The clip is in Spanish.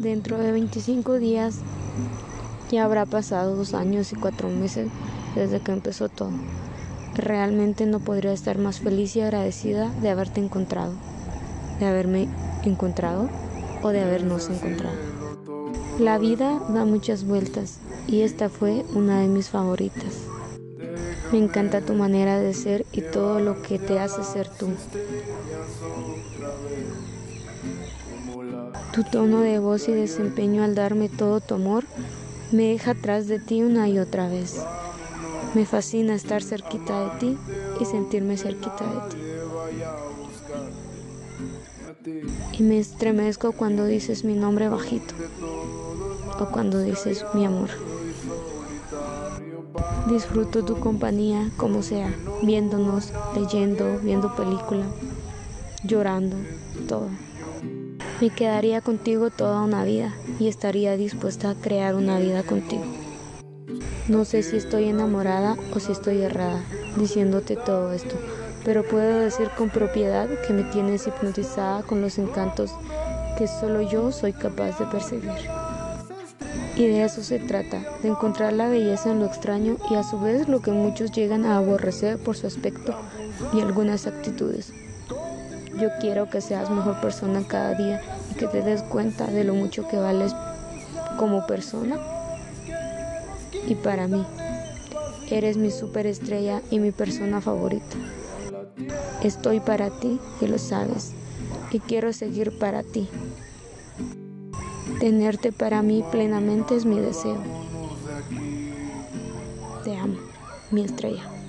Dentro de 25 días ya habrá pasado dos años y cuatro meses desde que empezó todo. Realmente no podría estar más feliz y agradecida de haberte encontrado, de haberme encontrado o de habernos encontrado. La vida da muchas vueltas y esta fue una de mis favoritas. Me encanta tu manera de ser y todo lo que te hace ser tú. Tu tono de voz y desempeño al darme todo tu amor me deja atrás de ti una y otra vez. Me fascina estar cerquita de ti y sentirme cerquita de ti. Y me estremezco cuando dices mi nombre bajito o cuando dices mi amor. Disfruto tu compañía como sea, viéndonos, leyendo, viendo película, llorando, todo. Me quedaría contigo toda una vida y estaría dispuesta a crear una vida contigo. No sé si estoy enamorada o si estoy errada diciéndote todo esto, pero puedo decir con propiedad que me tienes hipnotizada con los encantos que solo yo soy capaz de percibir. Y de eso se trata, de encontrar la belleza en lo extraño y a su vez lo que muchos llegan a aborrecer por su aspecto y algunas actitudes. Yo quiero que seas mejor persona cada día y que te des cuenta de lo mucho que vales como persona. Y para mí, eres mi superestrella y mi persona favorita. Estoy para ti y lo sabes, y quiero seguir para ti. Tenerte para mí plenamente es mi deseo. Te amo, mi estrella.